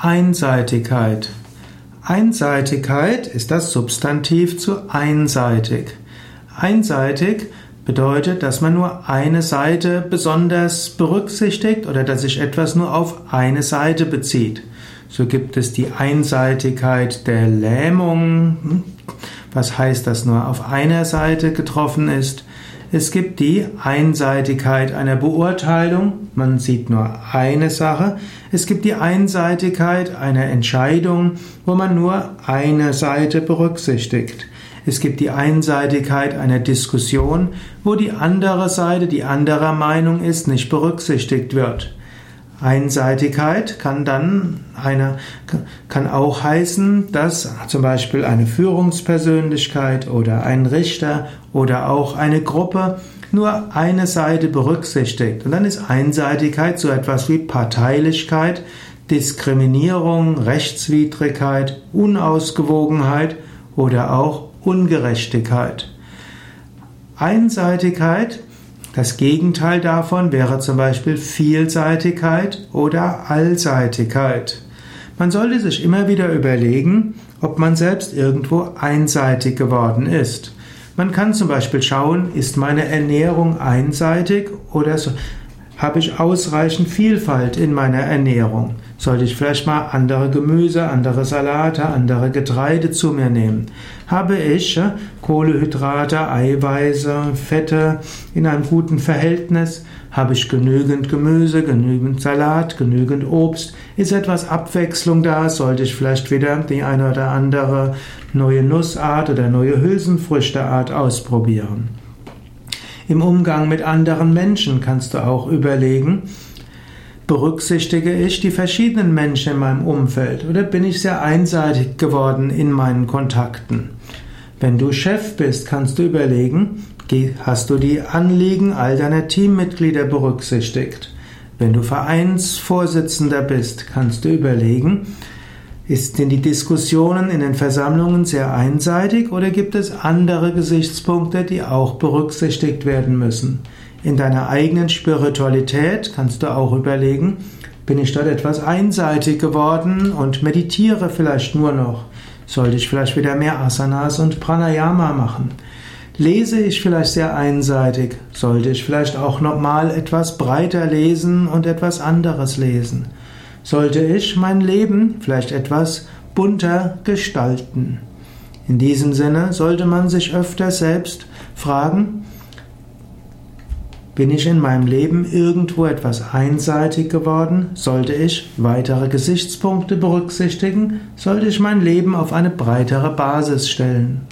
Einseitigkeit. Einseitigkeit ist das Substantiv zu einseitig. Einseitig bedeutet, dass man nur eine Seite besonders berücksichtigt oder dass sich etwas nur auf eine Seite bezieht. So gibt es die Einseitigkeit der Lähmung, was heißt, dass nur auf einer Seite getroffen ist. Es gibt die Einseitigkeit einer Beurteilung, man sieht nur eine Sache. Es gibt die Einseitigkeit einer Entscheidung, wo man nur eine Seite berücksichtigt. Es gibt die Einseitigkeit einer Diskussion, wo die andere Seite, die anderer Meinung ist, nicht berücksichtigt wird. Einseitigkeit kann dann eine, kann auch heißen, dass zum Beispiel eine Führungspersönlichkeit oder ein Richter oder auch eine Gruppe nur eine Seite berücksichtigt. Und dann ist Einseitigkeit so etwas wie Parteilichkeit, Diskriminierung, Rechtswidrigkeit, Unausgewogenheit oder auch Ungerechtigkeit. Einseitigkeit das Gegenteil davon wäre zum Beispiel Vielseitigkeit oder Allseitigkeit. Man sollte sich immer wieder überlegen, ob man selbst irgendwo einseitig geworden ist. Man kann zum Beispiel schauen, ist meine Ernährung einseitig oder habe ich ausreichend Vielfalt in meiner Ernährung? Sollte ich vielleicht mal andere Gemüse, andere Salate, andere Getreide zu mir nehmen? Habe ich äh, Kohlehydrate, Eiweiße, Fette in einem guten Verhältnis? Habe ich genügend Gemüse, genügend Salat, genügend Obst? Ist etwas Abwechslung da? Sollte ich vielleicht wieder die eine oder andere neue Nussart oder neue Hülsenfrüchteart ausprobieren? Im Umgang mit anderen Menschen kannst du auch überlegen, berücksichtige ich die verschiedenen Menschen in meinem Umfeld oder bin ich sehr einseitig geworden in meinen Kontakten? Wenn du Chef bist, kannst du überlegen, hast du die Anliegen all deiner Teammitglieder berücksichtigt? Wenn du Vereinsvorsitzender bist, kannst du überlegen, sind die Diskussionen in den Versammlungen sehr einseitig oder gibt es andere Gesichtspunkte, die auch berücksichtigt werden müssen? In deiner eigenen Spiritualität kannst du auch überlegen, bin ich dort etwas einseitig geworden und meditiere vielleicht nur noch? Sollte ich vielleicht wieder mehr Asanas und Pranayama machen? Lese ich vielleicht sehr einseitig? Sollte ich vielleicht auch nochmal etwas breiter lesen und etwas anderes lesen? Sollte ich mein Leben vielleicht etwas bunter gestalten. In diesem Sinne sollte man sich öfter selbst fragen, bin ich in meinem Leben irgendwo etwas einseitig geworden? Sollte ich weitere Gesichtspunkte berücksichtigen? Sollte ich mein Leben auf eine breitere Basis stellen?